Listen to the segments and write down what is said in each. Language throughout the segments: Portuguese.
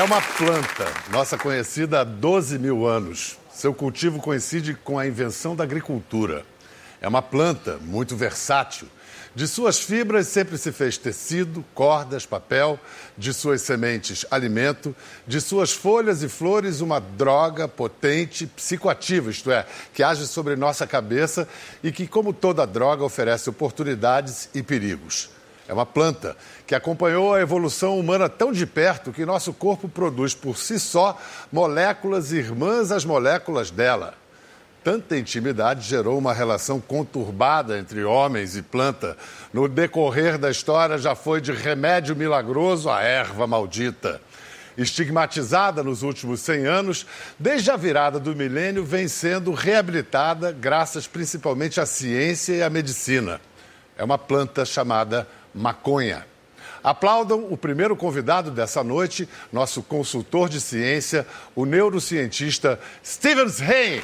É uma planta, nossa conhecida há 12 mil anos. Seu cultivo coincide com a invenção da agricultura. É uma planta muito versátil. De suas fibras sempre se fez tecido, cordas, papel, de suas sementes, alimento, de suas folhas e flores, uma droga potente, psicoativa, isto é, que age sobre nossa cabeça e que, como toda droga, oferece oportunidades e perigos. É uma planta que acompanhou a evolução humana tão de perto que nosso corpo produz por si só moléculas irmãs às moléculas dela. Tanta intimidade gerou uma relação conturbada entre homens e planta. No decorrer da história, já foi de remédio milagroso a erva maldita. Estigmatizada nos últimos 100 anos, desde a virada do milênio, vem sendo reabilitada graças principalmente à ciência e à medicina. É uma planta chamada maconha. Aplaudam o primeiro convidado dessa noite, nosso consultor de ciência, o neurocientista Stevens Hain.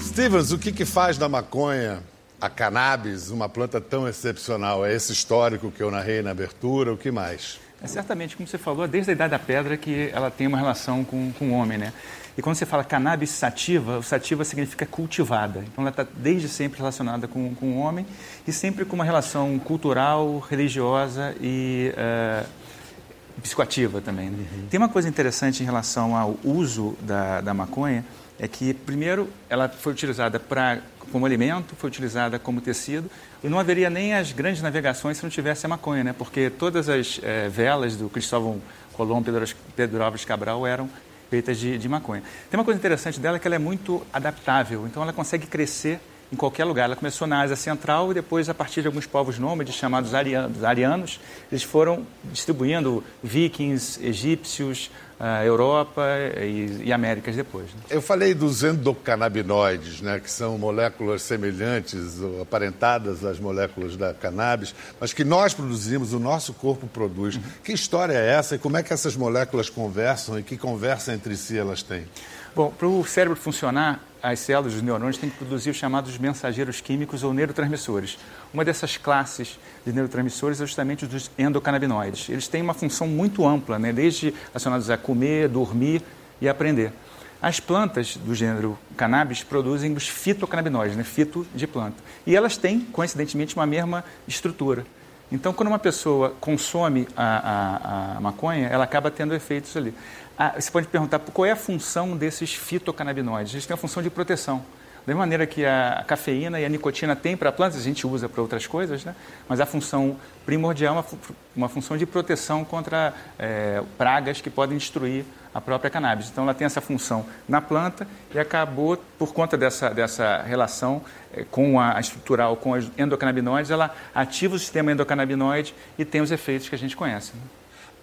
Stevens, o que, que faz da maconha a cannabis, uma planta tão excepcional? É esse histórico que eu narrei na abertura, o que mais? É certamente, como você falou, desde a Idade da Pedra que ela tem uma relação com, com o homem, né? E quando você fala cannabis sativa, o sativa significa cultivada. Então ela está desde sempre relacionada com, com o homem e sempre com uma relação cultural, religiosa e uh, psicoativa também. Né? Uhum. Tem uma coisa interessante em relação ao uso da, da maconha, é que, primeiro, ela foi utilizada pra, como alimento, foi utilizada como tecido, e não haveria nem as grandes navegações se não tivesse a maconha, né? porque todas as é, velas do Cristóvão Colombo, Pedro, Pedro Álvares Cabral eram feitas de, de maconha. Tem uma coisa interessante dela que ela é muito adaptável, então ela consegue crescer em qualquer lugar. Ela começou na Ásia Central e depois, a partir de alguns povos nômades chamados arianos, arianos eles foram distribuindo vikings, egípcios, a Europa e, e, Américas depois. Né? Eu falei dos endocannabinoides, né, que são moléculas semelhantes ou aparentadas às moléculas da cannabis, mas que nós produzimos, o nosso corpo produz. Uhum. Que história é essa e como é que essas moléculas conversam e que conversa entre si elas têm? Bom, para o cérebro funcionar, as células, os neurônios, têm que produzir os chamados mensageiros químicos ou neurotransmissores. Uma dessas classes de neurotransmissores é justamente os dos endocannabinoides. Eles têm uma função muito ampla, né? desde relacionados a comer, dormir e aprender. As plantas do gênero cannabis produzem os fitocannabinoides, né? fito de planta. E elas têm, coincidentemente, uma mesma estrutura. Então, quando uma pessoa consome a, a, a maconha, ela acaba tendo efeitos ali. Ah, você pode perguntar qual é a função desses fitocannabinoides. Eles têm a função de proteção. Da mesma maneira que a cafeína e a nicotina têm para plantas, a gente usa para outras coisas, né? mas a função primordial é uma, uma função de proteção contra é, pragas que podem destruir a própria cannabis. Então, ela tem essa função na planta e acabou, por conta dessa, dessa relação é, com a, estrutural, com os endocannabinoides, ela ativa o sistema endocannabinoide e tem os efeitos que a gente conhece. Né?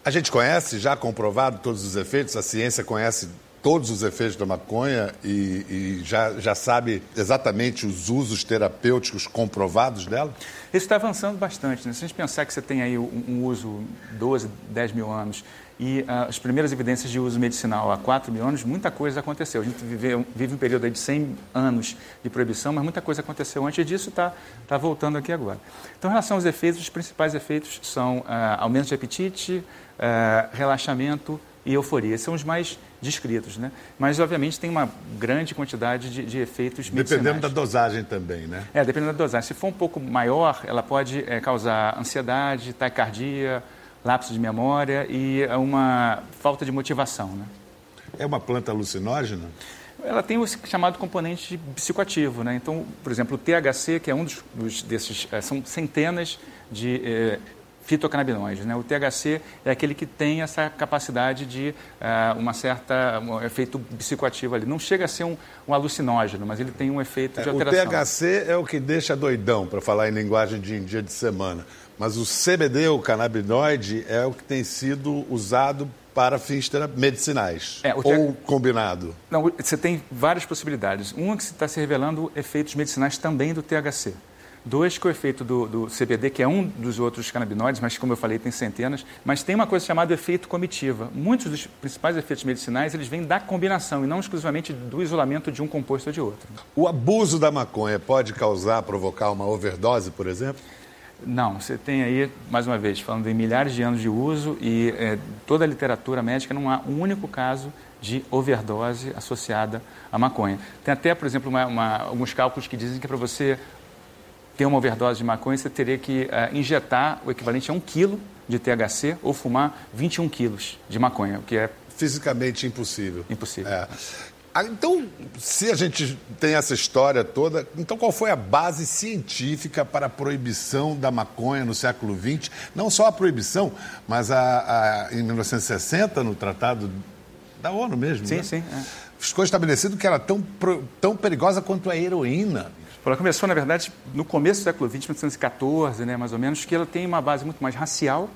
A gente conhece, já comprovado todos os efeitos, a ciência conhece todos os efeitos da maconha e, e, já, já sabe exatamente os usos terapêuticos comprovados dela? Isso está avançando bastante. Né? Se a gente pensar que você tem aí um, um uso 12, 10 mil anos e uh, as primeiras evidências de uso medicinal há 4 mil anos, muita coisa aconteceu. A gente vive, vive um período de 100 anos de proibição, mas muita coisa aconteceu antes disso está tá voltando aqui agora. Então, em relação aos efeitos, os principais efeitos são uh, aumento de apetite, uh, relaxamento e euforia. Esses são os mais descritos, né? Mas, obviamente, tem uma grande quantidade de, de efeitos medicinais. Dependendo da dosagem também, né? É, dependendo da dosagem. Se for um pouco maior, ela pode é, causar ansiedade, taquicardia, lapso de memória e uma falta de motivação, né? É uma planta alucinógena? ela tem o chamado componente psicoativo. Né? Então, por exemplo, o THC, que é um dos, dos desses, é, são centenas de é, fitocannabinoides. Né? O THC é aquele que tem essa capacidade de uh, uma certa um efeito psicoativo ali. Não chega a ser um, um alucinógeno, mas ele tem um efeito de alteração. O THC é o que deixa doidão, para falar em linguagem de dia de semana. Mas o CBD, o canabinoide, é o que tem sido usado para fins medicinais. É, ou combinado? Não, você tem várias possibilidades. Uma que está se revelando efeitos medicinais também do THC. Dois, que o efeito do, do, CBD, que é um dos outros canabinoides, mas como eu falei, tem centenas. Mas tem uma coisa chamada efeito comitiva. Muitos dos principais efeitos medicinais, eles vêm da combinação e não exclusivamente do isolamento de um composto ou de outro. O abuso da maconha pode causar, provocar uma overdose, por exemplo? Não, você tem aí, mais uma vez, falando de milhares de anos de uso e é, toda a literatura médica, não há um único caso de overdose associada à maconha. Tem até, por exemplo, uma, uma, alguns cálculos que dizem que para você ter uma overdose de maconha, você teria que uh, injetar o equivalente a um quilo de THC ou fumar 21 quilos de maconha, o que é... Fisicamente impossível. Impossível. É. Ah, então, se a gente tem essa história toda, então qual foi a base científica para a proibição da maconha no século XX? Não só a proibição, mas a, a em 1960, no Tratado da ONU mesmo. Sim, né? sim. É. Ficou estabelecido que era tão, tão perigosa quanto a heroína. Ela começou, na verdade, no começo do século XX, 1914, né, mais ou menos, que ela tem uma base muito mais racial,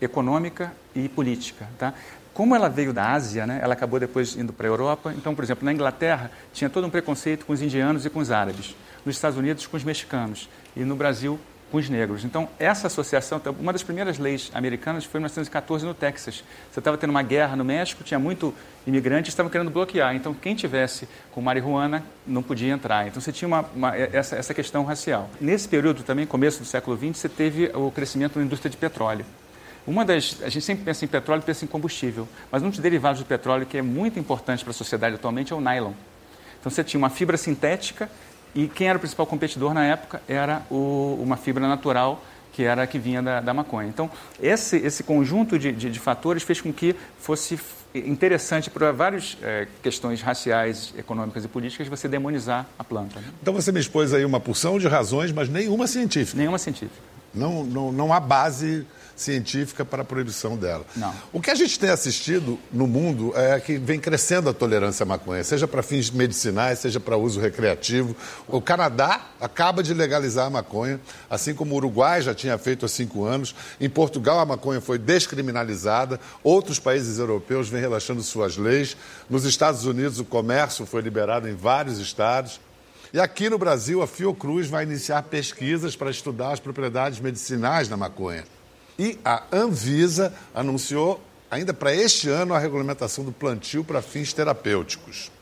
econômica e política. Tá? Como ela veio da Ásia, né, ela acabou depois indo para a Europa. Então, por exemplo, na Inglaterra tinha todo um preconceito com os indianos e com os árabes. Nos Estados Unidos, com os mexicanos. E no Brasil, com os negros. Então, essa associação, então, uma das primeiras leis americanas foi em 1914 no Texas. Você estava tendo uma guerra no México, tinha muito imigrante, estavam querendo bloquear. Então, quem tivesse com marihuana não podia entrar. Então, você tinha uma, uma, essa, essa questão racial. Nesse período também, começo do século XX, você teve o crescimento da indústria de petróleo. Uma das, a gente sempre pensa em petróleo, pensa em combustível, mas um dos derivados do petróleo que é muito importante para a sociedade atualmente é o nylon. Então você tinha uma fibra sintética e quem era o principal competidor na época era o, uma fibra natural que era a que vinha da, da maconha. Então, esse, esse conjunto de, de, de, fatores fez com que fosse interessante para várias é, questões raciais, econômicas e políticas você demonizar a planta. Né? Então, você me expôs aí uma porção de razões, mas nenhuma científica. Nenhuma científica. Não, não, não há base científica para a proibição dela. Não. O que a gente tem assistido no mundo é que vem crescendo a tolerância à maconha, seja para fins medicinais, seja para uso recreativo. O Canadá acaba de legalizar a maconha, assim como o Uruguai já tinha feito há cinco anos. Em Portugal, a maconha foi descriminalizada. Outros países europeus vêm relaxando suas leis. Nos Estados Unidos, o comércio foi liberado em vários estados. E aqui no Brasil, a Fiocruz vai iniciar pesquisas para estudar as propriedades medicinais da maconha. E a Anvisa anunciou ainda para este ano a regulamentação do plantio para fins terapêuticos.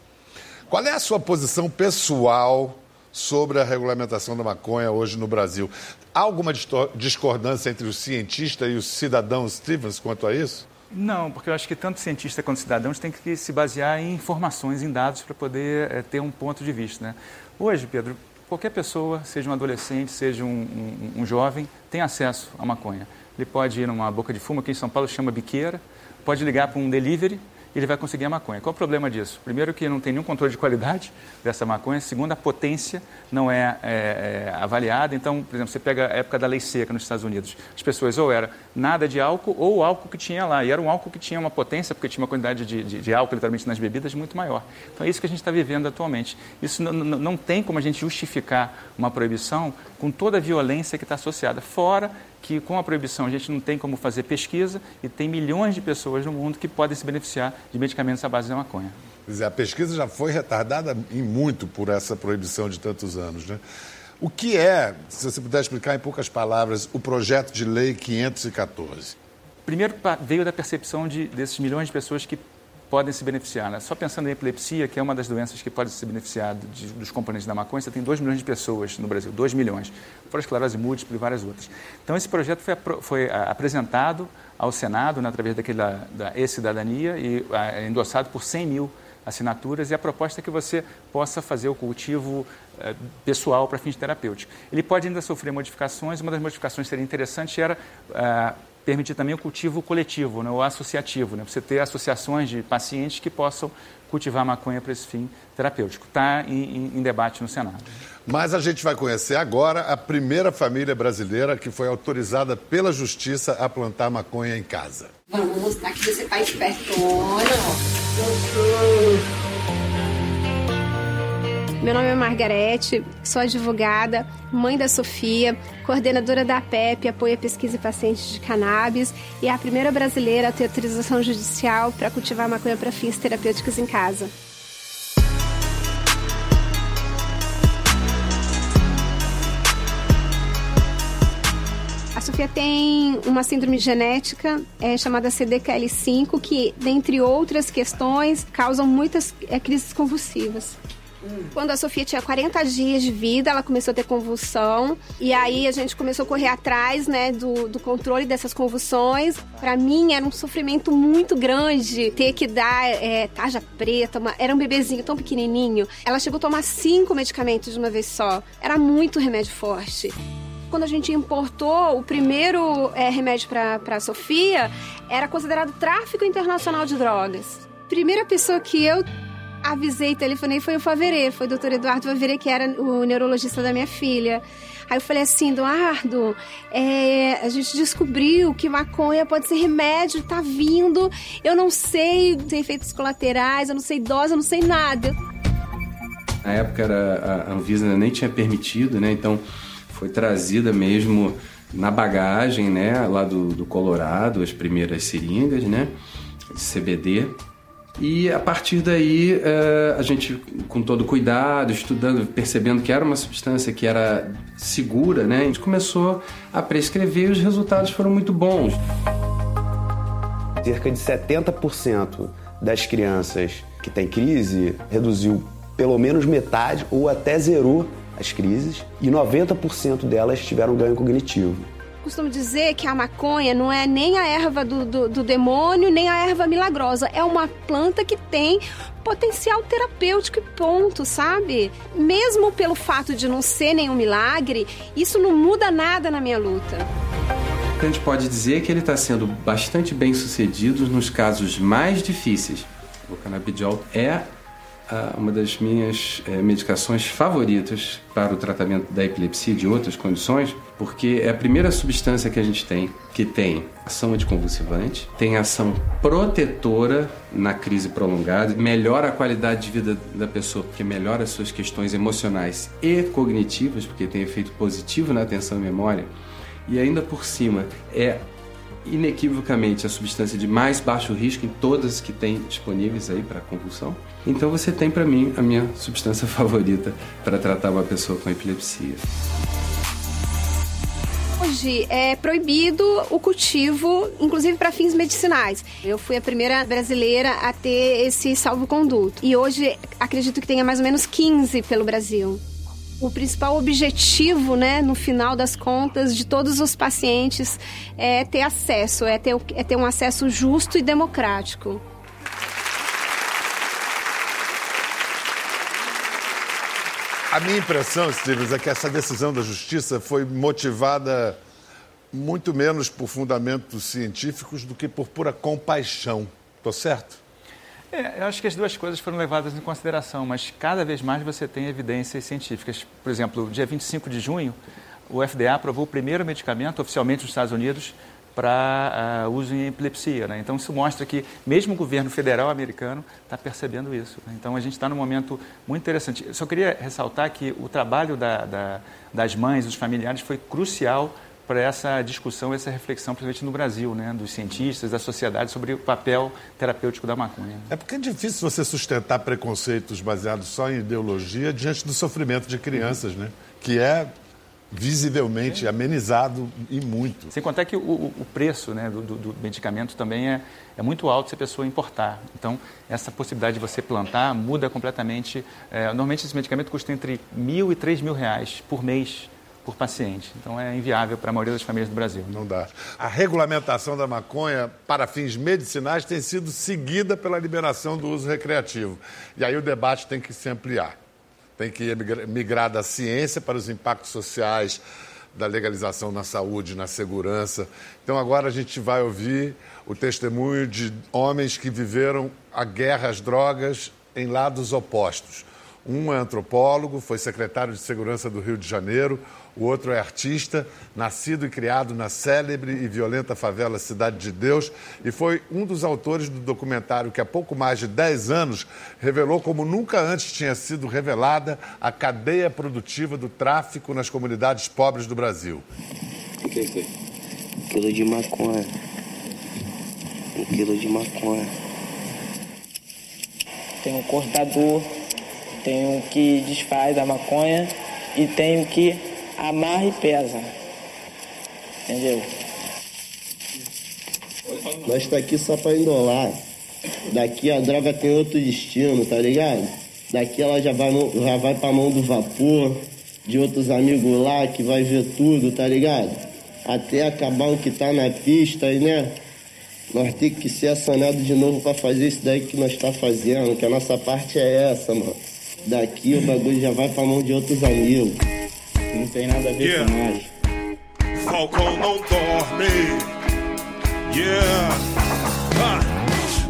Qual é a sua posição pessoal sobre a regulamentação da maconha hoje no Brasil? Há alguma discordância entre o cientista e o cidadão Stevens quanto a isso? Não, porque eu acho que tanto cientista quanto cidadãos têm que se basear em informações, em dados, para poder é, ter um ponto de vista. Né? Hoje, Pedro, qualquer pessoa, seja um adolescente, seja um, um, um jovem, tem acesso à maconha. Ele pode ir numa boca de fumo, que em São Paulo chama biqueira, pode ligar para um delivery ele vai conseguir a maconha. Qual o problema disso? Primeiro que não tem nenhum controle de qualidade dessa maconha. Segundo, a potência não é, é, é, avaliada. Então, por exemplo, você pega a época da lei seca nos Estados Unidos. As pessoas ou era nada de álcool ou álcool que tinha lá. E era um álcool que tinha uma potência, porque tinha uma quantidade de, de, de álcool, literalmente, nas bebidas muito maior. Então, é isso que a gente está vivendo atualmente. Isso não tem como a gente justificar uma proibição com toda a violência que está associada. Fora que com a proibição a gente não tem como fazer pesquisa e tem milhões de pessoas no mundo que podem se beneficiar de medicamentos à base da maconha. Quer dizer, a pesquisa já foi retardada em muito por essa proibição de tantos anos, né? O que é, se você puder explicar em poucas palavras, o projeto de lei 514? Primeiro veio da percepção de, desses milhões de pessoas que podem se beneficiar. Né? Só pensando em epilepsia, que é uma das doenças que pode se beneficiar de, dos componentes da maconha, você tem 2 milhões de pessoas no Brasil, 2 milhões, fora esclerose múltipla e várias outras. Então, esse projeto foi, foi apresentado ao Senado, né, através daquela, da e-cidadania, e a, endossado por 100 mil assinaturas, e a proposta é que você possa fazer o cultivo eh, pessoal para fins terapêuticos. Ele pode ainda sofrer modificações, uma das modificações que seria interessante era eh, permitir também o cultivo coletivo, né, o associativo, né, você ter associações de pacientes que possam cultivar maconha para esse fim terapêutico. Está em, em, em, debate no Senado. Mas a gente vai conhecer agora a primeira família brasileira que foi autorizada pela Justiça a plantar maconha em casa. Vamos mostrar que você está espertona. Meu nome é Margarete, sou advogada, mãe da Sofia, coordenadora da PEP, apoia pesquisa e pacientes de cannabis e a primeira brasileira a ter autorização judicial para cultivar maconha para fins terapêuticos em casa. Sofia tem uma síndrome genética é, chamada CDKL5, que, dentre outras questões, causam muitas é, crises convulsivas. Quando a Sofia tinha 40 dias de vida, ela começou a ter convulsão. E aí a gente começou a correr atrás, né, do, do controle dessas convulsões. Para mim era um sofrimento muito grande ter que dar é, tarja preta. Uma... Era um bebezinho tão pequenininho. Ela chegou a tomar cinco medicamentos de uma vez só. Era muito remédio forte quando a gente importou o primeiro é, remédio para a Sofia, era considerado tráfico internacional de drogas. Primeira pessoa que eu avisei, telefonei, foi o Faverê, foi o doutor Eduardo Faverê, que era o neurologista da minha filha. Aí eu falei assim, Eduardo, é, a gente descobriu que maconha pode ser remédio, tá vindo, eu não sei, tem efeitos colaterais, eu não sei dose, eu não sei nada. Na época era, a Anvisa nem tinha permitido, né? Então foi trazida mesmo na bagagem, né? Lá do, do Colorado, as primeiras seringas, né? De CBD. E a partir daí, é, a gente, com todo cuidado, estudando, percebendo que era uma substância que era segura, né, a gente começou a prescrever e os resultados foram muito bons. Cerca de 70% das crianças que têm crise reduziu pelo menos metade ou até zerou as crises, e 90% delas tiveram ganho cognitivo costumo dizer que a maconha não é nem a erva do, do, do demônio, nem a erva milagrosa. É uma planta que tem potencial terapêutico e ponto, sabe? Mesmo pelo fato de não ser nenhum milagre, isso não muda nada na minha luta. A gente pode dizer que ele está sendo bastante bem sucedido nos casos mais difíceis. O canabidiol é uma das minhas é, medicações favoritas para o tratamento da epilepsia e de outras condições, porque é a primeira substância que a gente tem que tem ação anticonvulsivante, tem ação protetora na crise prolongada, melhora a qualidade de vida da pessoa, porque melhora as suas questões emocionais e cognitivas, porque tem efeito positivo na atenção e memória, e ainda por cima é inequivocamente a substância de mais baixo risco em todas que tem disponíveis aí para convulsão. Então você tem para mim a minha substância favorita para tratar uma pessoa com epilepsia. Hoje é proibido o cultivo, inclusive para fins medicinais. Eu fui a primeira brasileira a ter esse salvo-conduto. E hoje acredito que tenha mais ou menos 15 pelo Brasil o principal objetivo, né, no final das contas, de todos os pacientes é ter acesso, é ter, é ter um acesso justo e democrático. A minha impressão, Stevens, é que essa decisão da justiça foi motivada muito menos por fundamentos científicos do que por pura compaixão. Estou certo? É, eu acho que as duas coisas foram levadas em consideração, mas cada vez mais você tem evidências científicas. Por exemplo, dia 25 de junho, o FDA aprovou o primeiro medicamento oficialmente nos Estados Unidos para uh, uso em epilepsia. Né? Então, isso mostra que mesmo o governo federal americano está percebendo isso. Né? Então, a gente está num momento muito interessante. Eu só queria ressaltar que o trabalho da, da, das mães, dos familiares, foi crucial para essa discussão, essa reflexão, principalmente no Brasil, né, dos cientistas, da sociedade, sobre o papel terapêutico da maconha. É porque é difícil você sustentar preconceitos baseados só em ideologia diante do sofrimento de crianças, né? Que é visivelmente amenizado e muito. Sem contar que o, o preço né, do, do, medicamento também é, é muito alto se a pessoa importar. Então, essa possibilidade de você plantar muda completamente. É, normalmente, esse medicamento custa entre mil e três mil reais por mês por paciente. Então é inviável para a maioria das famílias do Brasil. Não dá. A regulamentação da maconha para fins medicinais tem sido seguida pela liberação do uso recreativo. E aí o debate tem que se ampliar. Tem que migrar da ciência para os impactos sociais da legalização na saúde, na segurança. Então agora a gente vai ouvir o testemunho de homens que viveram a guerra às drogas em lados opostos. Um é antropólogo, foi secretário de Segurança do Rio de Janeiro, o outro é artista, nascido e criado na célebre e violenta favela Cidade de Deus, e foi um dos autores do documentário que há pouco mais de 10 anos revelou como nunca antes tinha sido revelada a cadeia produtiva do tráfico nas comunidades pobres do Brasil. O que foi? Um quilo de maconha. Um quilo de maconha. Tem um cortador, tem um que desfaz a maconha e tem o que amarra e pesa. Entendeu? Nós tá aqui só pra enrolar. Daqui a droga tem outro destino, tá ligado? Daqui ela já vai, no, já vai pra mão do vapor, de outros amigos lá que vai ver tudo, tá ligado? Até acabar o que tá na pista né? Nós temos que ser acionados de novo pra fazer isso daí que nós tá fazendo, que a nossa parte é essa, mano. Daqui o bagulho já vai pra mão de outros amigos. Não tem nada a ver Yeah. com nós. Falcão não dorme. Yeah. Ah.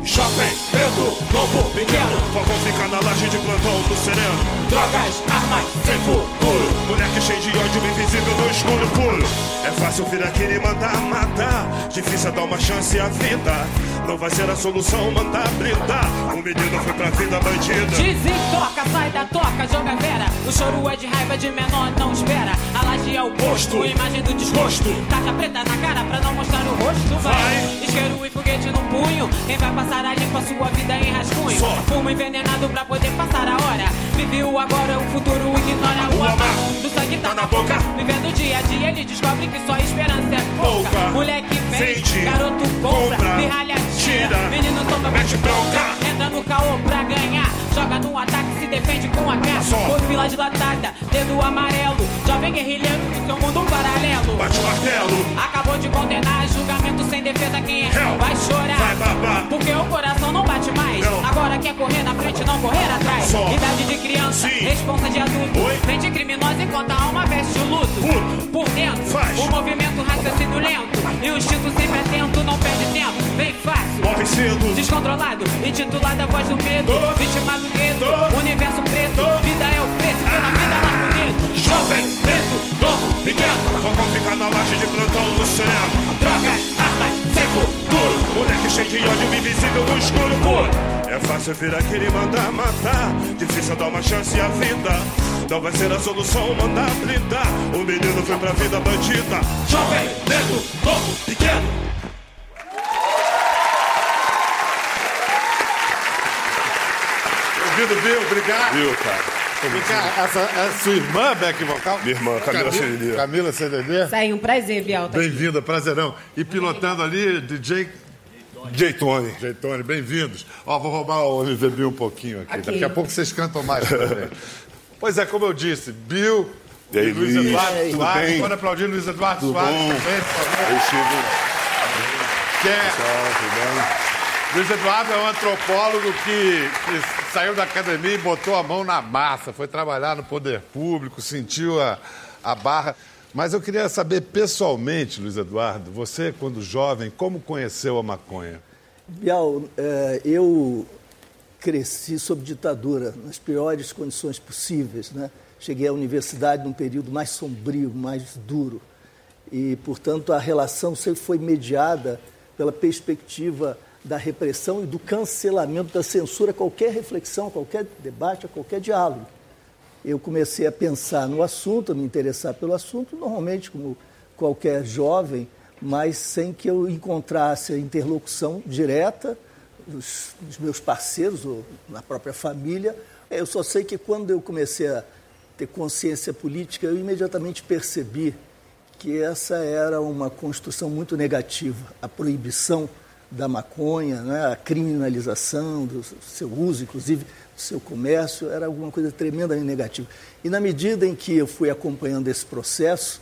Jovem, preto, novo, pequeno. Falcão fica na laje de plantão do sereno. Drogas, armas, sem futuro. Moleque cheio de ódio, invisível no escuro puro. É fácil vir aqui e mandar matar. Difícil é dar uma chance à vida. Não vai ser a solução mandar blindar. O menino foi pra vida bandida. Desentoca, sai da toca, joga vera. O choro é de raiva de menor, não espera. A laje é o posto, imagem do desgosto. Caixa preta na cara pra não mostrar o rosto. Vai, isqueiro e foguete no punho. Quem vai passar a limpa sua vida em rascunho. Fumo envenenado pra poder passar a hora. Vive o agora, o futuro ignora o amarro. Do sangue tá na boca. Vivendo dia a dia, ele descobre que só esperança é pouca. Pouca. Moleque vende, garoto compra, Compra. pirralha tira. Tira. Menino toma, Mete bronca. Entra no caô pra ganhar. Joga no ataque, se defende com a cara. Fila dilatada, dedo amarelo. Jovem guerrilheiro do seu mundo paralelo. Bate o martelo. Acabou de condenar, julgamento sem defesa. Quem é Hell. vai chorar. Vai babar. Porque o coração não bate mais. Não. Agora quer correr na frente, não correr atrás. Só. Idade de criança, Sim. responsa de adulto. Oi. Frente criminosa enquanto a alma veste o luto. Puto. Por dentro, Faz. O movimento raciocínio lento. E o instinto sempre atento, não perde tempo. Vem fácil. Morre cedo. Descontrolado, intitulada a voz do medo. Tô. Vítima do medo, universo preto. Vida é o preço, pela vida lá bonito. Jovem, preto, novo, pequeno. Falcão fica na laje de plantão no sereno. Drogas, armas, sem futuro. Moleque cheio de ódio, invisível no escuro puro. É fácil vir aqui e mandar matar. Difícil dar uma chance à vida. Não vai ser a solução mandar blindar. O menino foi pra vida bandida. Jovem, preto, novo, pequeno. Bem-vindo, Bill. Obrigado. Viu, cara? Vem cá, essa é sua irmã, back vocal? Minha irmã, Camila CDD. Camila CDD. É um prazer, Biel. Tá. Bem-vinda, prazerão. E pilotando ali, DJ J. Tony. J. Tony, bem-vindos. Ó, vou roubar o MVB um pouquinho aqui. Aqui. Daqui a pouco vocês cantam mais também. pois é, como eu disse, Bill E aí, Luiz Luiz? Eduardo Soares. bem? Pode aplaudir Luiz Eduardo Tudo Soares bom? também, por favor. Eu estive. É- bem? Luiz Eduardo é um antropólogo que, que saiu da academia e botou a mão na massa, foi trabalhar no poder público, sentiu a, a barra. Mas eu queria saber pessoalmente, Luiz Eduardo, você, quando jovem, como conheceu a maconha? Bial, eh, eu cresci sob ditadura, nas piores condições possíveis. Né? Cheguei à universidade num período mais sombrio, mais duro. E, portanto, a relação sempre foi mediada pela perspectiva da repressão e do cancelamento, da censura a qualquer reflexão, a qualquer debate, a qualquer diálogo. Eu comecei a pensar no assunto, a me interessar pelo assunto, normalmente como qualquer jovem, mas sem que eu encontrasse a interlocução direta dos, meus parceiros ou na própria família. Eu só sei que quando eu comecei a ter consciência política, eu imediatamente percebi que essa era uma construção muito negativa, a proibição da maconha, né, a criminalização do seu uso, inclusive do seu comércio, era alguma coisa tremendamente negativa. E na medida em que eu fui acompanhando esse processo,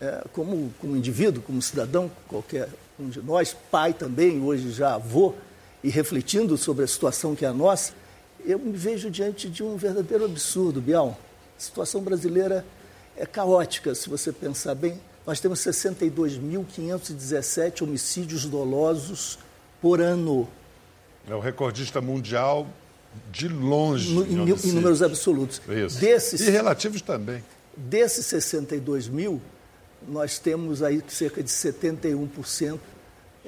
é, como, como indivíduo, como cidadão, qualquer um de nós, pai também, hoje já avô, e refletindo sobre a situação que é a nossa, eu me vejo diante de um verdadeiro absurdo, Bial. A situação brasileira é caótica, se você pensar bem. Nós temos 62.517 homicídios dolosos por ano, É o recordista mundial de longe. no- em em, números absolutos. Isso. Desses, E relativos também. Desses 62 mil, nós temos aí cerca de 71%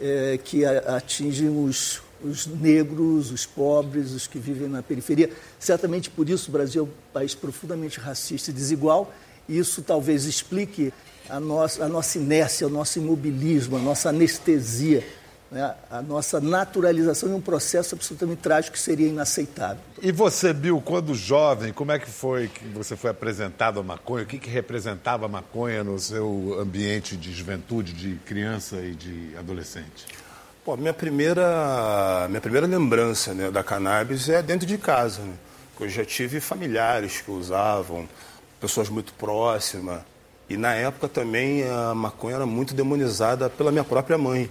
eh, que atingem os, os negros, os pobres, os que vivem na periferia. Certamente por isso o Brasil é um país profundamente racista e desigual. E isso talvez explique a nossa, a nossa inércia, o nosso imobilismo, a nossa anestesia né, a nossa naturalização em um processo absolutamente trágico que seria inaceitável. E você, Bill, quando jovem, como é que foi que você foi apresentado a maconha? O que, que representava a maconha no seu ambiente de juventude, de criança e de adolescente? Pô, minha primeira, minha primeira lembrança né, da cannabis é dentro de casa. Né? Eu já tive familiares que usavam, pessoas muito próximas. E na época também a maconha era muito demonizada pela minha própria mãe.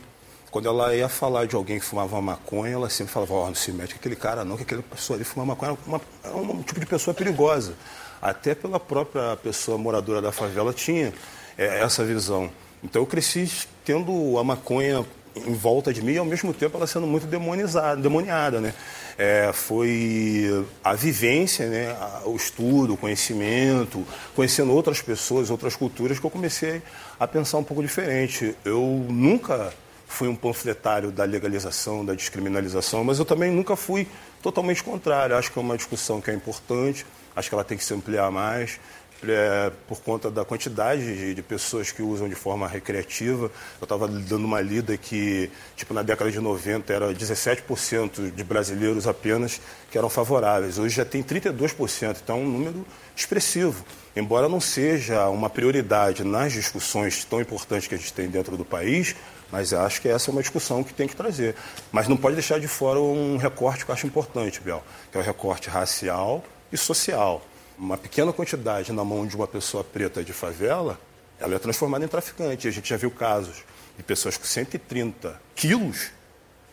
Quando ela ia falar de alguém que fumava maconha, ela sempre falava, ó, oh, não se mete com aquele cara não, que aquele pessoa ali fuma maconha uma, é um tipo de pessoa perigosa. Até pela própria pessoa moradora da favela tinha é, essa visão. Então eu cresci tendo a maconha em volta de mim e ao mesmo tempo ela sendo muito demonizada, demoniada, né? É, foi a vivência, né, o estudo, o conhecimento, conhecendo outras pessoas, outras culturas que eu comecei a pensar um pouco diferente. Eu nunca fui um panfletário da legalização, da descriminalização, mas eu também nunca fui totalmente contrário. Acho que é uma discussão que é importante, acho que ela tem que se ampliar mais. É, por conta da quantidade de, de, pessoas que usam de forma recreativa. Eu estava dando uma lida que, tipo, na década de 90 era 17% de brasileiros apenas que eram favoráveis. Hoje já tem 32%, então é um número expressivo. Embora não seja uma prioridade nas discussões tão importantes que a gente tem dentro do país, mas acho que essa é uma discussão que tem que trazer. Mas não pode deixar de fora um recorte que eu acho importante, Biel, que é o recorte racial e social. Uma pequena quantidade na mão de uma pessoa preta de favela, ela é transformada em traficante. A gente já viu casos de pessoas com 130 quilos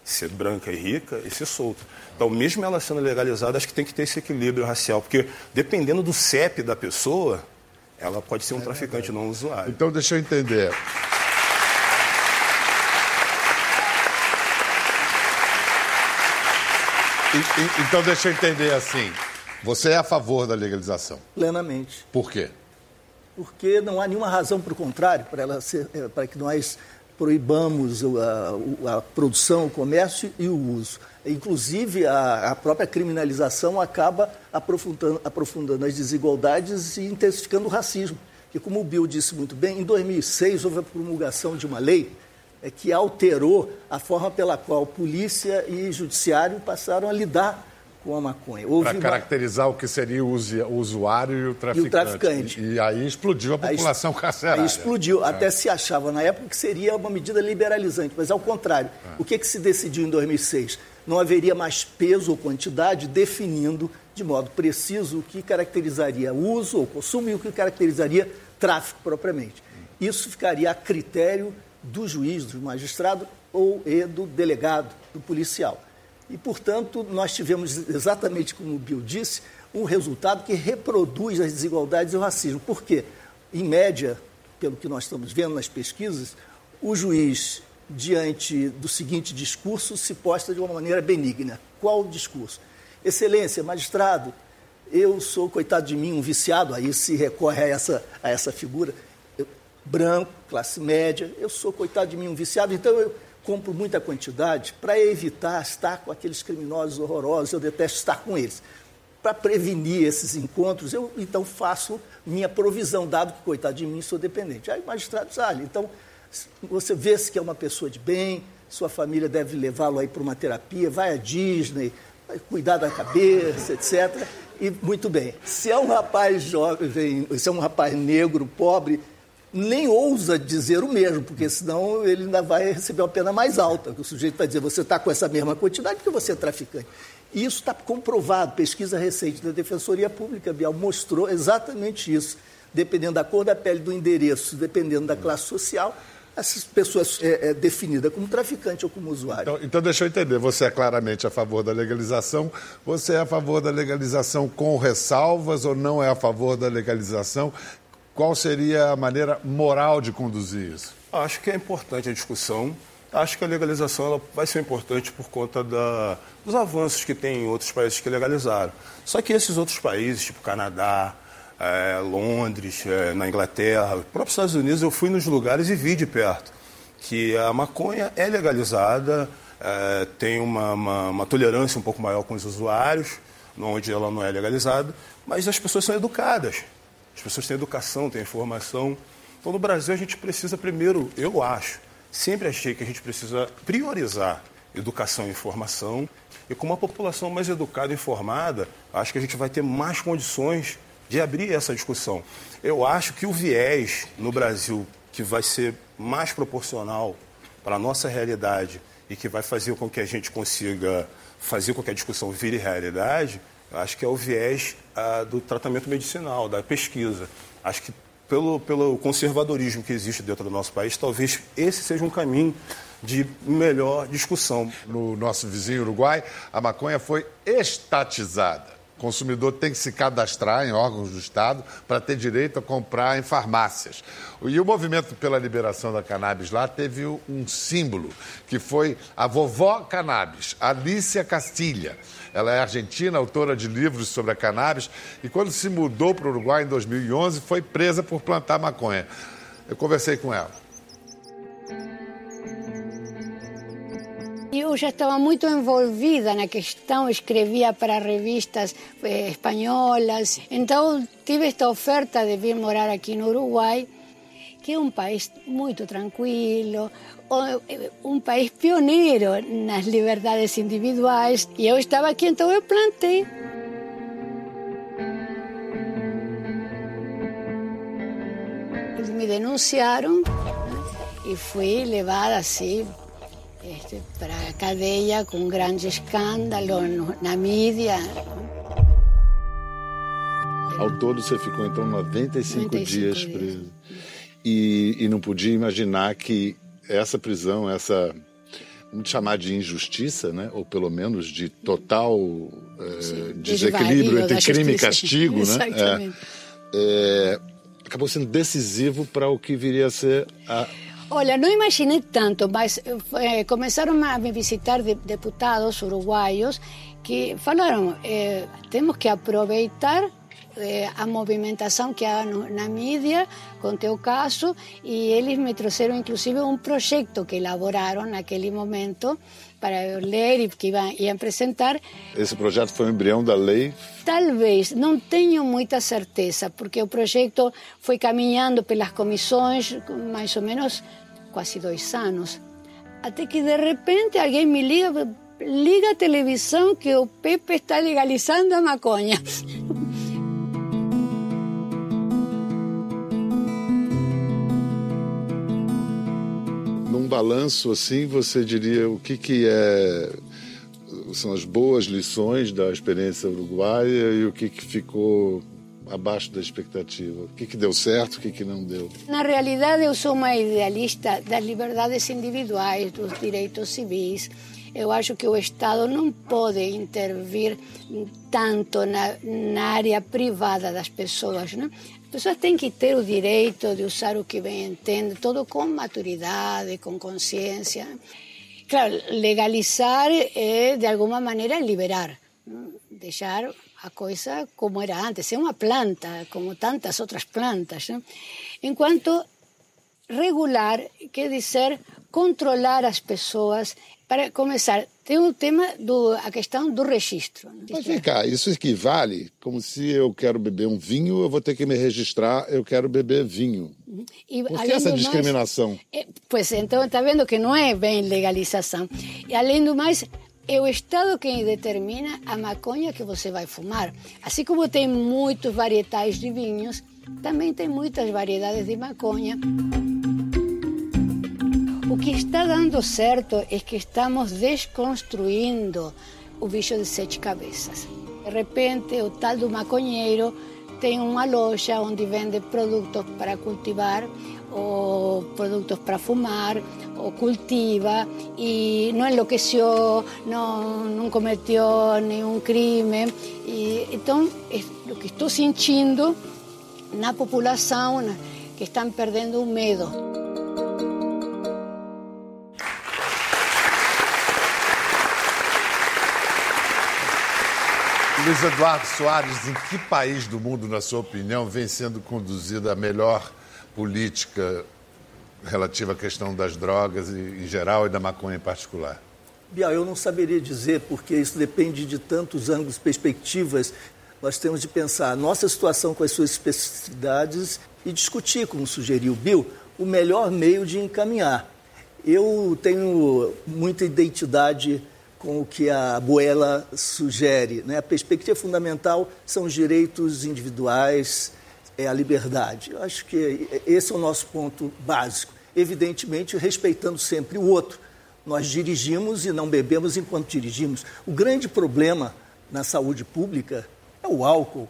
ser branca e rica e ser solta. Então, mesmo ela sendo legalizada, acho que tem que ter esse equilíbrio racial, porque dependendo do CEP da pessoa, ela pode ser um é traficante, não um usuário. Então, deixa eu entender. então, deixa eu entender assim. Você é a favor da legalização? Plenamente. Por quê? Porque não há nenhuma razão para o contrário, para, ela ser, é, para que nós proibamos a, a, produção, o comércio e o uso. Inclusive, a, a própria criminalização acaba aprofundando, aprofundando, as desigualdades e intensificando o racismo. Porque, como o Bill disse muito bem, em 2006 houve a promulgação de uma lei é, que alterou a forma pela qual polícia e judiciário passaram a lidar com a maconha. Para caracterizar uma... o que seria o usuário e o traficante. E, o traficante. e, aí explodiu a população aí, carcerária. Aí explodiu. É. Até se achava na época que seria uma medida liberalizante, mas ao contrário. É. O que, que se decidiu em 2006? Não haveria mais peso ou quantidade definindo de modo preciso o que caracterizaria uso ou consumo e o que caracterizaria tráfico propriamente. Isso ficaria a critério do juiz, do magistrado ou e do delegado, do policial. E, portanto, nós tivemos, exatamente como o Bill disse, um resultado que reproduz as desigualdades e o racismo. Por quê? Em média, pelo que nós estamos vendo nas pesquisas, o juiz, diante do seguinte discurso, se posta de uma maneira benigna. Qual o discurso? Excelência, magistrado, eu sou, coitado de mim, um viciado, aí se recorre a essa, a essa figura branco, classe média. Eu sou, coitado de mim, um viciado, então eu compro muita quantidade para evitar estar com aqueles criminosos horrorosos. Eu detesto estar com eles. Para prevenir esses encontros, eu então faço minha provisão, dado que, coitado de mim, sou dependente. Aí o magistrado diz, ah, então você vê se que é uma pessoa de bem, sua família deve levá-lo aí para uma terapia, vai à Disney, vai cuidar da cabeça, etc. E muito bem. Se é um rapaz jovem, se é um rapaz negro, pobre, nem ousa dizer o mesmo, porque senão ele ainda vai receber uma pena mais alta. O sujeito vai dizer, você está com essa mesma quantidade porque você é traficante. E isso está comprovado. Pesquisa recente da Defensoria Pública, Bial, mostrou exatamente isso. Dependendo da cor da pele do endereço, dependendo da classe social, essas pessoas é, é definida como traficante ou como usuário. Então, então, deixa eu entender, você é claramente a favor da legalização, você é a favor da legalização com ressalvas ou não é a favor da legalização? Qual seria a maneira moral de conduzir isso? Acho que é importante a discussão. Acho que a legalização ela vai ser importante por conta da, dos avanços que tem em outros países que legalizaram. Só que esses outros países, tipo Canadá, é, Londres, é, na Inglaterra, os próprios Estados Unidos, eu fui nos lugares e vi de perto que a maconha é legalizada, é, tem uma, uma, uma, tolerância um pouco maior com os usuários, onde ela não é legalizada, mas as pessoas são educadas. As pessoas têm educação, têm informação. Então, no Brasil, a gente precisa primeiro, eu acho, Sempre achei que a gente precisa priorizar educação e informação. E com uma população mais educada e informada, acho que a gente vai ter mais condições de abrir essa discussão. Eu acho que o viés no Brasil que vai ser mais proporcional para a nossa realidade e que vai fazer com que a gente consiga fazer com que a discussão vire realidade, acho que é o viés ah, do tratamento medicinal, da pesquisa. Acho que pelo, pelo conservadorismo que existe dentro do nosso país, talvez esse seja um caminho de melhor discussão. No nosso vizinho Uruguai, a maconha foi estatizada. O consumidor tem que se cadastrar em órgãos do Estado para ter direito a comprar em farmácias. E o movimento pela liberação da cannabis lá teve um símbolo, que foi a vovó cannabis, Alicia Castilha. Ela é argentina, autora de livros sobre a cannabis, e quando se mudou para o Uruguai em 2011, foi presa por plantar maconha. Eu conversei com ela. Eu já estava muito envolvida na questão, escrevia para revistas eh, espanholas, então tive esta oferta de vir morar aqui no Uruguai, que é um país muito tranquilo, eh, um país pioneiro nas liberdades individuais, e eu estava aqui, então eu plantei. Eles me denunciaram e fui levada assim este, para a cadeia com um grande escândalo no, na mídia. Ao todo você ficou então 95, 95 dias preso. E, e não podia imaginar que essa prisão, essa vamos chamar de injustiça, né? ou pelo menos de total é, desequilíbrio entre crime e castigo, né? É, é, acabou sendo decisivo para o que viria a ser a Olha, não imaginei tanto, mas eh, começaram a me visitar de, deputados uruguaios que falaram: temos que aproveitar eh, a movimentação que há no, na mídia com teu caso e eles me trouxeram inclusive um projeto que elaboraram naquele momento para eu ler e que iam, iam apresentar. Esse projeto foi o embrião da lei? Talvez, não tenho muita certeza, porque o projeto foi caminhando pelas comissões mais ou menos quase dois anos, até que de repente alguém me liga, liga a televisão que o Pepe está legalizando a maconha. Balanço assim, você diria o que, que é são as boas lições da experiência uruguaia e o que, que ficou abaixo da expectativa? O que, que deu certo, o que, que não deu? Na realidade, eu sou uma idealista das liberdades individuais, dos direitos civis. Eu acho que o Estado não pode intervir tanto na, na área privada das pessoas. Né? As pessoas têm que ter o direito de usar o que bem entendem, tudo com maturidade, com consciência. Claro, legalizar é, de alguma maneira, liberar, deixar a coisa como era antes, é uma planta, como tantas outras plantas. Né? Enquanto regular quer dizer controlar as pessoas. Para começar, tem o tema do a questão do registro. Né? Mas vem cá, isso equivale como se eu quero beber um vinho, eu vou ter que me registrar, eu quero beber vinho. Uhum. E, Por que essa discriminação? Mais, é, pois então está vendo que não é bem legalização. E além do mais, é o Estado quem determina a maconha que você vai fumar. Assim como tem muitos varietais de vinhos, também tem muitas variedades de maconha. O que está dando certo é que estamos desconstruindo o bicho de sete cabeças. De repente, o tal do maconheiro tem uma loja onde vende produtos para cultivar ou produtos para fumar, ou cultiva e não enlouqueceu, não, não cometeu nenhum crime. E, então, é o que estou sentindo na população que estão perdendo o medo. Luiz Eduardo Soares, em que país do mundo, na sua opinião, vem sendo conduzida a melhor política relativa à questão das drogas em geral e da maconha em particular? Bial, eu não saberia dizer, porque isso depende de tantos ângulos, perspectivas. Nós temos de pensar a nossa situação com as suas especificidades e discutir, como sugeriu Bill, o melhor meio de encaminhar. Eu tenho muita identidade com o que a Boela sugere. Né? A perspectiva fundamental são os direitos individuais, é a liberdade. Eu acho que esse é o nosso ponto básico. Evidentemente, respeitando sempre o outro. Nós dirigimos e não bebemos enquanto dirigimos. O grande problema na saúde pública é o álcool.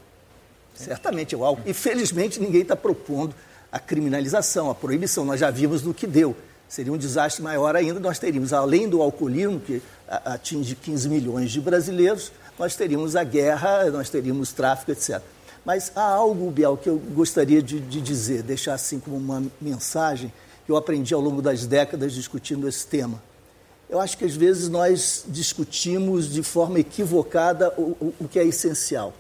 Certamente é o álcool. E felizmente ninguém está propondo a criminalização, a proibição. Nós já vimos no que deu. Seria um desastre maior ainda. Nós teríamos, além do alcoolismo, que atinge 15 milhões de brasileiros, nós teríamos a guerra, nós teríamos tráfico, etc. Mas há algo, Biel, que eu gostaria de, de dizer, deixar assim como uma mensagem que eu aprendi ao longo das décadas discutindo esse tema. Eu acho que às vezes nós discutimos de forma equivocada o, o, o que é essencial.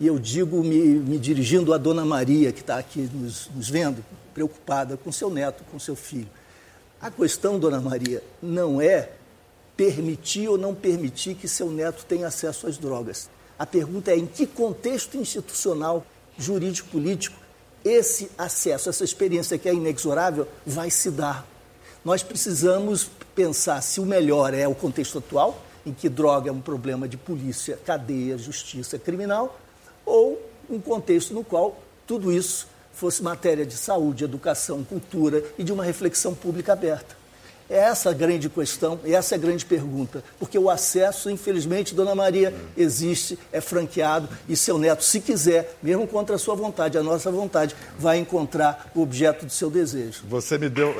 E eu digo, me, me dirigindo à dona Maria, que está aqui nos, nos vendo, preocupada com seu neto, com seu filho. A questão, dona Maria, não é permitir ou não permitir que seu neto tenha acesso às drogas. A pergunta é em que contexto institucional, jurídico, político, esse acesso, essa experiência que é inexorável, vai se dar. Nós precisamos pensar se o melhor é o contexto atual, em que droga é um problema de polícia, cadeia, justiça criminal, ou um contexto no qual tudo isso fosse matéria de saúde, educação, cultura e de uma reflexão pública aberta. É essa a grande questão, essa é a grande pergunta. Porque o acesso, infelizmente, Dona Maria, existe, é franqueado, e seu neto, se quiser, mesmo contra a sua vontade, a nossa vontade, vai encontrar o objeto do seu desejo. Você me deu.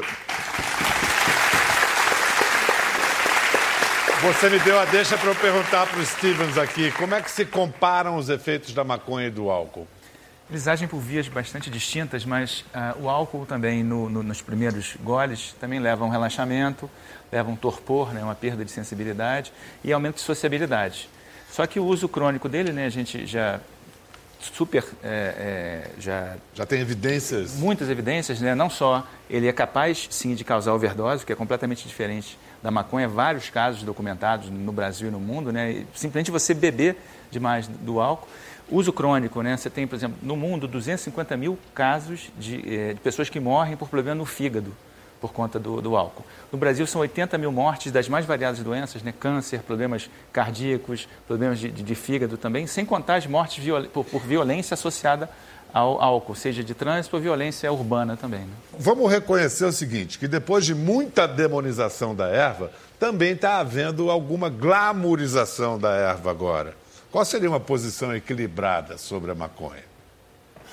Você me deu a deixa para eu perguntar para o Stevens aqui, como é que se comparam os efeitos da maconha e do álcool? Eles agem por vias bastante distintas, mas uh, o álcool também, no, no, nos primeiros goles, também leva a um relaxamento, leva a um torpor, né, uma perda de sensibilidade e aumento de sociabilidade. Só que o uso crônico dele, né, a gente já super é, é, já já tem evidências muitas evidências né não só ele é capaz sim de causar overdose que é completamente diferente da maconha vários casos documentados no Brasil e no mundo né simplesmente você beber demais do álcool uso crônico né você tem por exemplo no mundo 250 mil casos de, é, de pessoas que morrem por problema no fígado por conta do, do, álcool. No Brasil, são 80 mil mortes das mais variadas doenças, né? câncer, problemas cardíacos, problemas de, de, de fígado também, sem contar as mortes viol por, por, violência associada ao álcool, seja de trânsito ou violência urbana também. Né? Vamos reconhecer o seguinte, que depois de muita demonização da erva, também está havendo alguma glamorização da erva agora. Qual seria uma posição equilibrada sobre a maconha?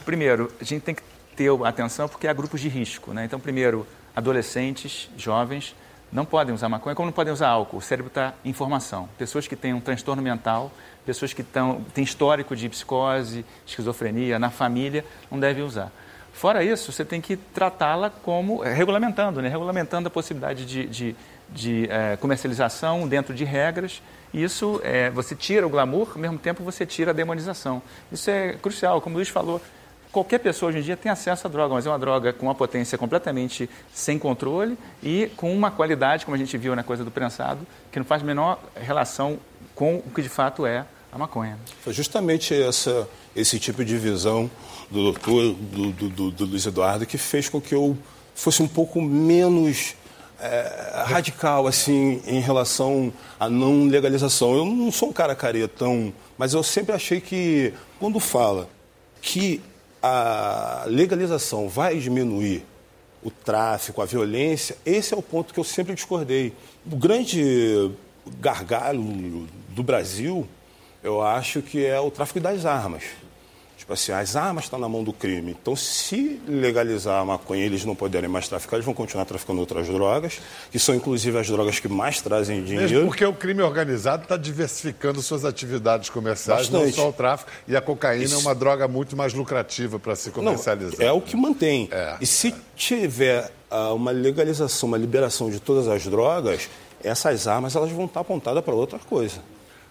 Primeiro, a gente tem que ter atenção porque há grupos de risco. Né? Então, primeiro, adolescentes, jovens, não podem usar maconha, como não podem usar álcool. O cérebro está em formação. Pessoas que têm um transtorno mental, pessoas que tão, têm histórico de psicose, esquizofrenia na família, não devem usar. Fora isso, você tem que tratá-la como, é, regulamentando, né? regulamentando a possibilidade de, de, de é, comercialização dentro de regras. Isso, é, você tira o glamour, ao mesmo tempo você tira a demonização. Isso é crucial, como o Luiz falou, Qualquer pessoa hoje em dia tem acesso à droga, mas é uma droga com uma potência completamente sem controle e com uma qualidade, como a gente viu na coisa do prensado, que não faz menor relação com o que de fato é a maconha. Foi justamente essa, esse tipo de visão do doutor, do, do, do, do Luiz Eduardo, que fez com que eu fosse um pouco menos é, radical assim em relação à não legalização. Eu não sou um cara caretão, mas eu sempre achei que quando fala que a legalização vai diminuir o tráfico, a violência, esse é o ponto que eu sempre discordei. O grande gargalo do Brasil, eu acho que é o tráfico das armas. Tipo assim, as armas estão na mão do crime. Então, se legalizar a maconha e eles não puderem mais traficar, eles vão continuar traficando outras drogas, que são inclusive as drogas que mais trazem dinheiro. Mesmo porque o crime organizado está diversificando suas atividades comerciais, Bastante. não só o tráfico. E a cocaína Isso. é uma droga muito mais lucrativa para se comercializar. Não, é o que mantém. É, e se é. tiver uh, uma legalização, uma liberação de todas as drogas, essas armas elas vão estar apontadas para outra coisa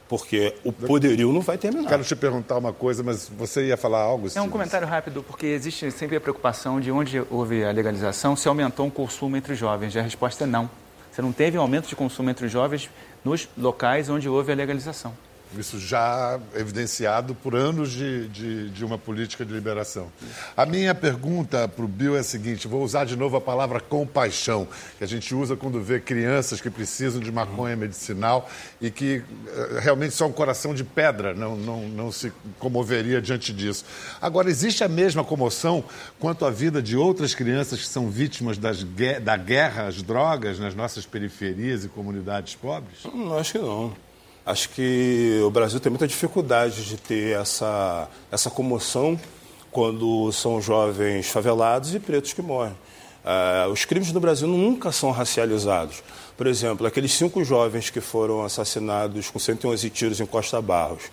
porque o poderio não vai terminar. Quero te perguntar uma coisa, mas você ia falar algo? É um comentário rápido, porque existe sempre a preocupação de onde houve a legalização, se aumentou o consumo entre os jovens. E a resposta é não. Você não teve um aumento de consumo entre os jovens nos locais onde houve a legalização. Isso já evidenciado por anos de, de, de uma política de liberação. A minha pergunta para o Bill é a seguinte: vou usar de novo a palavra compaixão, que a gente usa quando vê crianças que precisam de maconha medicinal e que eh, realmente são um coração de pedra, não, não, não se comoveria diante disso. Agora, existe a mesma comoção quanto à vida de outras crianças que são vítimas das, da guerra às drogas nas nossas periferias e comunidades pobres? Não, acho que não. Acho que o Brasil tem muita dificuldade de ter essa, essa comoção quando são jovens favelados e pretos que morrem. Uh, os crimes no Brasil nunca são racializados. Por exemplo, aqueles cinco jovens que foram assassinados com 111 tiros em Costa Barros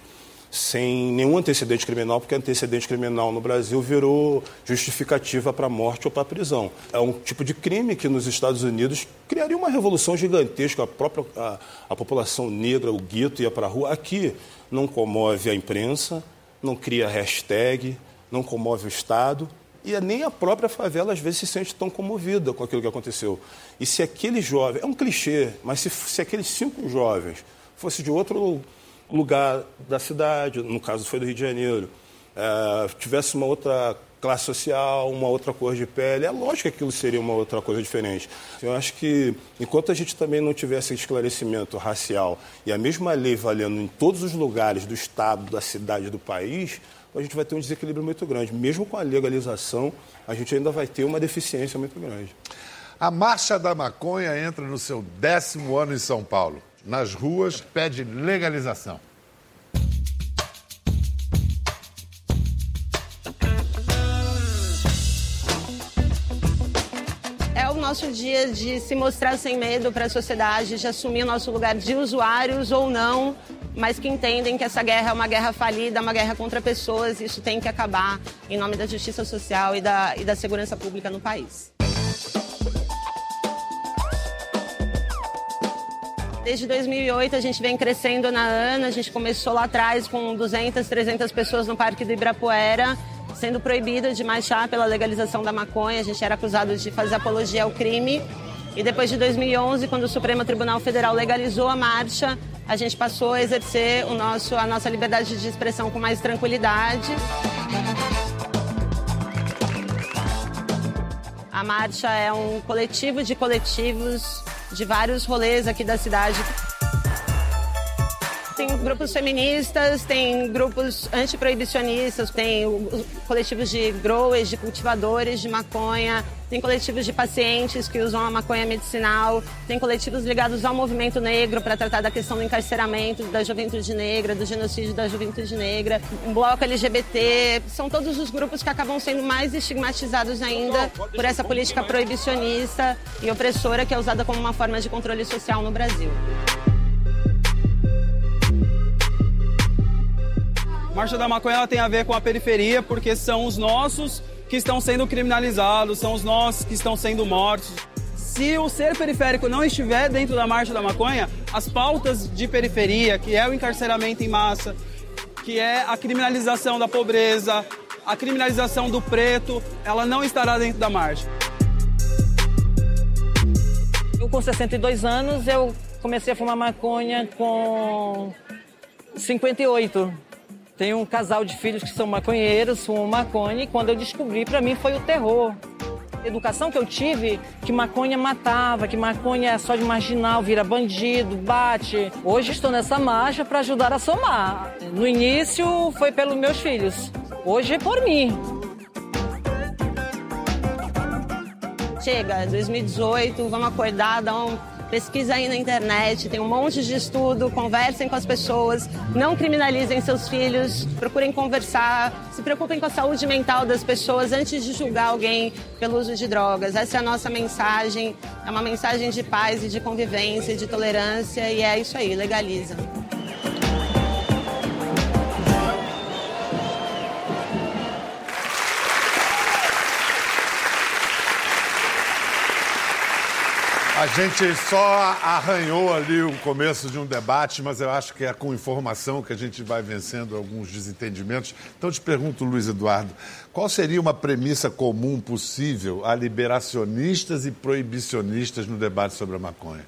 sem nenhum antecedente criminal, porque antecedente criminal no Brasil virou justificativa para a morte ou para a prisão. É um tipo de crime que nos Estados Unidos criaria uma revolução gigantesca. A própria a, a população negra, o gueto, ia para a rua. Aqui não comove a imprensa, não cria hashtag, não comove o Estado. E nem a própria favela às vezes se sente tão comovida com aquilo que aconteceu. E se aquele jovem, é um clichê, mas se, se aqueles cinco jovens fosse de outro lugar da cidade, no caso foi do Rio de Janeiro, é, tivesse uma outra classe social, uma outra cor de pele, é lógico que aquilo seria uma outra coisa diferente. Eu acho que enquanto a gente também não tivesse esclarecimento racial e a mesma lei valendo em todos os lugares do estado, da cidade, do país, a gente vai ter um desequilíbrio muito grande. Mesmo com a legalização, a gente ainda vai ter uma deficiência muito grande. A Marcha da Maconha entra no seu décimo ano em São Paulo nas ruas pede legalização. É nosso dia de se mostrar sem medo para a sociedade, de assumir o nosso lugar de usuários ou não, mas que entendem que essa guerra é uma guerra falida, uma guerra contra pessoas, e isso tem que acabar em nome da justiça social e da, e da segurança pública no país. Desde 2008 a gente vem crescendo na ANA, a gente começou lá atrás com 200, 300 pessoas no Parque do Ibirapuera, sendo proibido de marchar pela legalização da maconha, a gente era acusado de fazer apologia ao crime. E depois de 2011, quando o Supremo Tribunal Federal legalizou a marcha, a gente passou a exercer o nosso, a nossa liberdade de expressão com mais tranquilidade. A marcha é um coletivo de coletivos de vários rolês aqui da cidade. Tem grupos feministas, tem grupos antiproibicionistas, tem coletivos de growers, de cultivadores de maconha, tem coletivos de pacientes que usam a maconha medicinal, tem coletivos ligados ao movimento negro para tratar da questão do encarceramento da juventude negra, do genocídio da juventude negra, um bloco LGBT, são todos os grupos que acabam sendo mais estigmatizados ainda por essa política proibicionista e opressora que é usada como uma forma de controle social no Brasil. Marcha da Maconha tem a ver com a periferia, porque são os nossos que estão sendo criminalizados, são os nossos que estão sendo mortos. Se o ser periférico não estiver dentro da Marcha da Maconha, as pautas de periferia, que é o encarceramento em massa, que é a criminalização da pobreza, a criminalização do preto, ela não estará dentro da marcha. Eu, com 62 anos, eu comecei a fumar maconha com 58. Tenho um casal de filhos que são maconheiros, fumam maconha, e quando eu descobri, para mim foi o terror. A educação que eu tive, que maconha matava, que maconha é só de marginal, vira bandido, bate. Hoje estou nessa marcha para ajudar a somar. No início foi pelos meus filhos, hoje é por mim. Chega, 2018, vamos acordar, dar um pesquisa aí na internet, tem um monte de estudo, conversem com as pessoas, não criminalizem seus filhos, procurem conversar, se preocupem com a saúde mental das pessoas antes de julgar alguém pelo uso de drogas. Essa é a nossa mensagem, é uma mensagem de paz e de convivência, de tolerância e é isso aí, legaliza. Gente só arranhou ali o começo de um debate, mas eu acho que é com informação que a gente vai vencendo alguns desentendimentos. Então, te pergunto, Luiz Eduardo, qual seria uma premissa comum possível a liberacionistas e proibicionistas no debate sobre a maconha?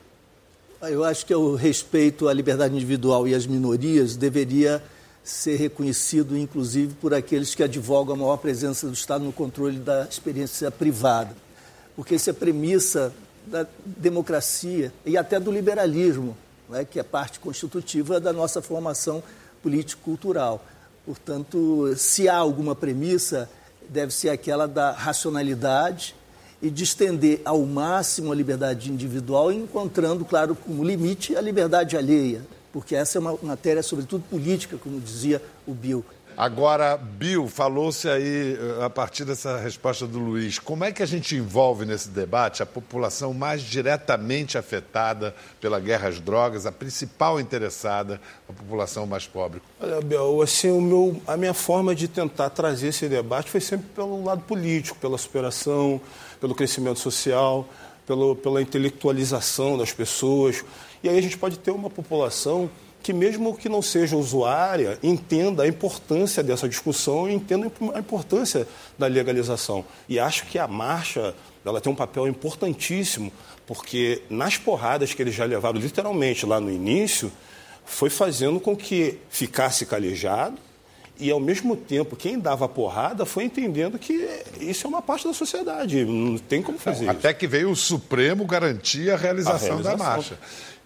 Eu acho que o respeito à liberdade individual e às minorias deveria ser reconhecido, inclusive, por aqueles que advogam a maior presença do Estado no controle da experiência privada. Porque isso é premissa da democracia e até do liberalismo, né, que é parte constitutiva da nossa formação político-cultural. Portanto, se há alguma premissa, deve ser aquela da racionalidade e de estender ao máximo a liberdade individual, encontrando, claro, como limite a liberdade alheia, porque essa é uma matéria, sobretudo, política, como dizia o Bill. Agora, Bill, falou-se aí, eh, a partir dessa resposta do Luiz, como é que a gente envolve nesse debate a população mais diretamente afetada pela guerra às drogas, a principal interessada, a população mais pobre? Olha, Biel, assim, o meu, a minha forma de tentar trazer esse debate foi sempre pelo lado político, pela superação, pelo crescimento social, pelo, pela intelectualização das pessoas. E aí a gente pode ter uma população que mesmo que não seja usuária, entenda a importância dessa discussão e entenda a importância da legalização. E acho que a marcha ela tem um papel importantíssimo, porque nas porradas que eles já levaram literalmente lá no início, foi fazendo com que ficasse calejado e, ao mesmo tempo, quem dava porrada foi entendendo que isso é uma parte da sociedade, não tem como fazer não, isso. Até que veio o Supremo garantir a realização, a realização. da marcha.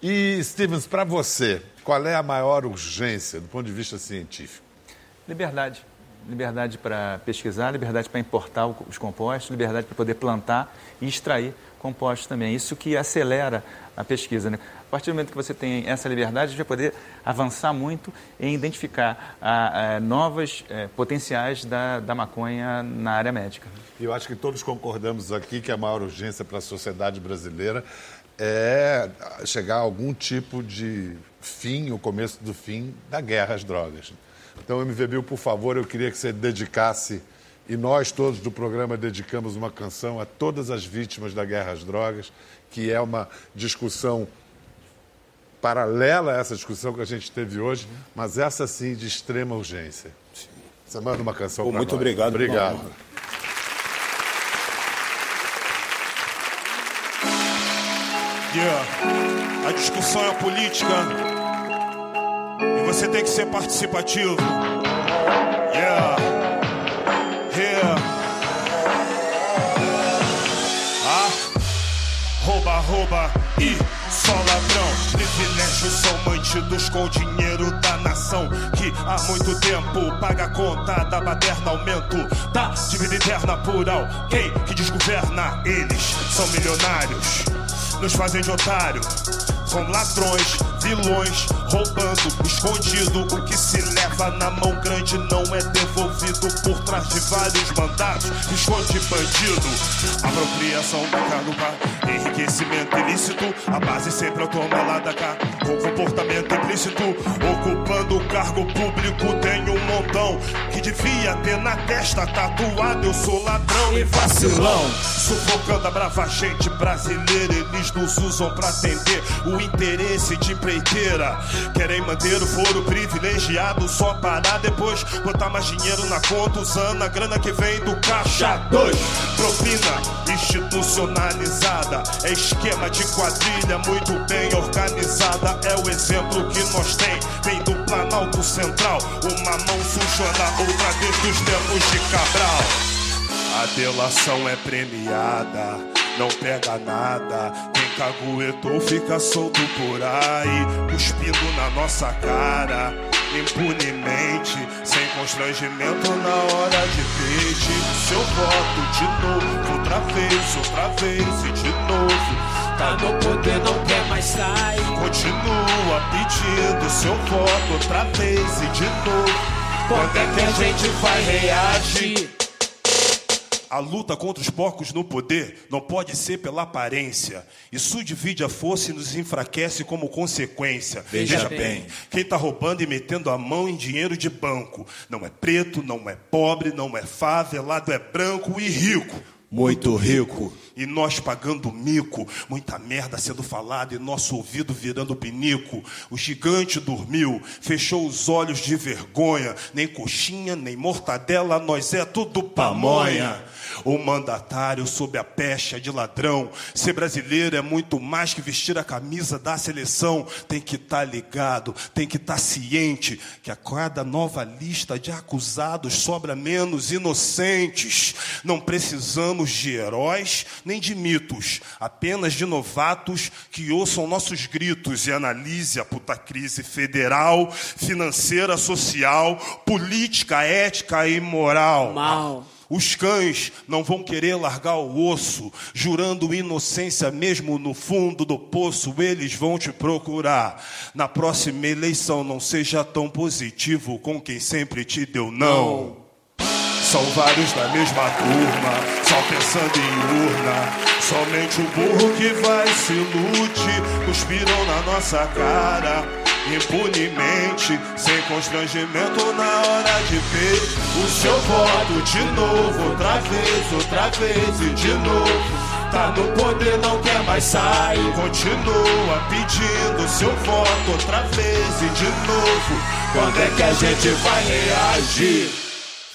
E, Stevens, para você, qual é a maior urgência do ponto de vista científico? Liberdade. Liberdade para pesquisar, liberdade para importar os compostos, liberdade para poder plantar e extrair compostos também. Isso que acelera a pesquisa. Né? A partir do momento que você tem essa liberdade, a gente vai poder avançar muito em identificar a, a, novas é, potenciais da, da maconha na área médica. E eu acho que todos concordamos aqui que a maior urgência para a sociedade brasileira é chegar a algum tipo de fim, o começo do fim da guerra às drogas. Então, MVBio, por favor, eu queria que você dedicasse, e nós todos do programa dedicamos uma canção a todas as vítimas da guerra às drogas, que é uma discussão paralela a essa discussão que a gente teve hoje, mas essa sim de extrema urgência. Você manda uma canção para Muito nós. obrigado. Obrigado. Yeah. A discussão é política e você tem que ser participativo. Rouba e só ladrão. Privilégios são mantidos com o dinheiro da nação que há muito tempo paga a conta da baderna aumento da dívida interna por alguém que desgoverna. Eles são milionários nos fazem de otário. São ladrões, vilões, roubando, escondido. O que se leva na mão grande não é devolvido por trás de vários mandatos. Esconde bandido, apropriação do cargo para enriquecimento ilícito. A base sempre é o toma lá da cá, com comportamento implícito. Ocupando o cargo público, tem um montão que devia ter na testa tatuado. Eu sou ladrão e vacilão, sufocando a brava gente brasileira. Eles nos usam pra atender o interesse de empreiteira. Querem manter o foro privilegiado só para depois botar mais dinheiro na conta usando a grana que vem do caixa 2. Propina institucionalizada, é esquema de quadrilha muito bem organizada. É o exemplo que nós tem, vem do Planalto Central. Uma mão suja na outra desde os tempos de Cabral. A delação é premiada, não pega nada. Caguetou fica solto por aí, cuspindo na nossa cara, impunemente, sem constrangimento na hora de pedir seu voto de novo, outra vez, outra vez e de novo. Tá no poder, não quer mais sair. Continua pedindo seu voto outra vez e de novo. Quando é que a gente vai reagir? A luta contra os porcos no poder não pode ser pela aparência. Isso divide a força e nos enfraquece como consequência. Veja Veja bem. bem, quem está roubando e metendo a mão em dinheiro de banco não é preto, não é pobre, não é favelado, é branco e rico. Muito rico. E nós pagando mico, muita merda sendo falada e nosso ouvido virando pinico. O gigante dormiu, fechou os olhos de vergonha. Nem coxinha, nem mortadela, nós é tudo pamonha. ou mandatário sob a pecha de ladrão. Ser brasileiro é muito mais que vestir a camisa da seleção. Tem que estar ligado, tem que estar ciente que a cada nova lista de acusados sobra menos inocentes. Não precisamos de heróis nem de mitos, apenas de novatos que ouçam nossos gritos e analise a puta crise federal, financeira, social, política, ética e moral. Mal. Os cães não vão querer largar o osso, jurando inocência mesmo no fundo do poço, eles vão te procurar. Na próxima eleição não seja tão positivo com quem sempre te deu não. São vários da mesma turma, só pensando em urna. Somente o burro que vai se ilude, cuspiram na nossa cara impunemente, sem constrangimento na hora de ver o seu voto de novo, outra vez, outra vez e de novo. Tá no poder, não quer mais sair. Continua pedindo seu voto outra vez e de novo. Quando é que a gente vai reagir?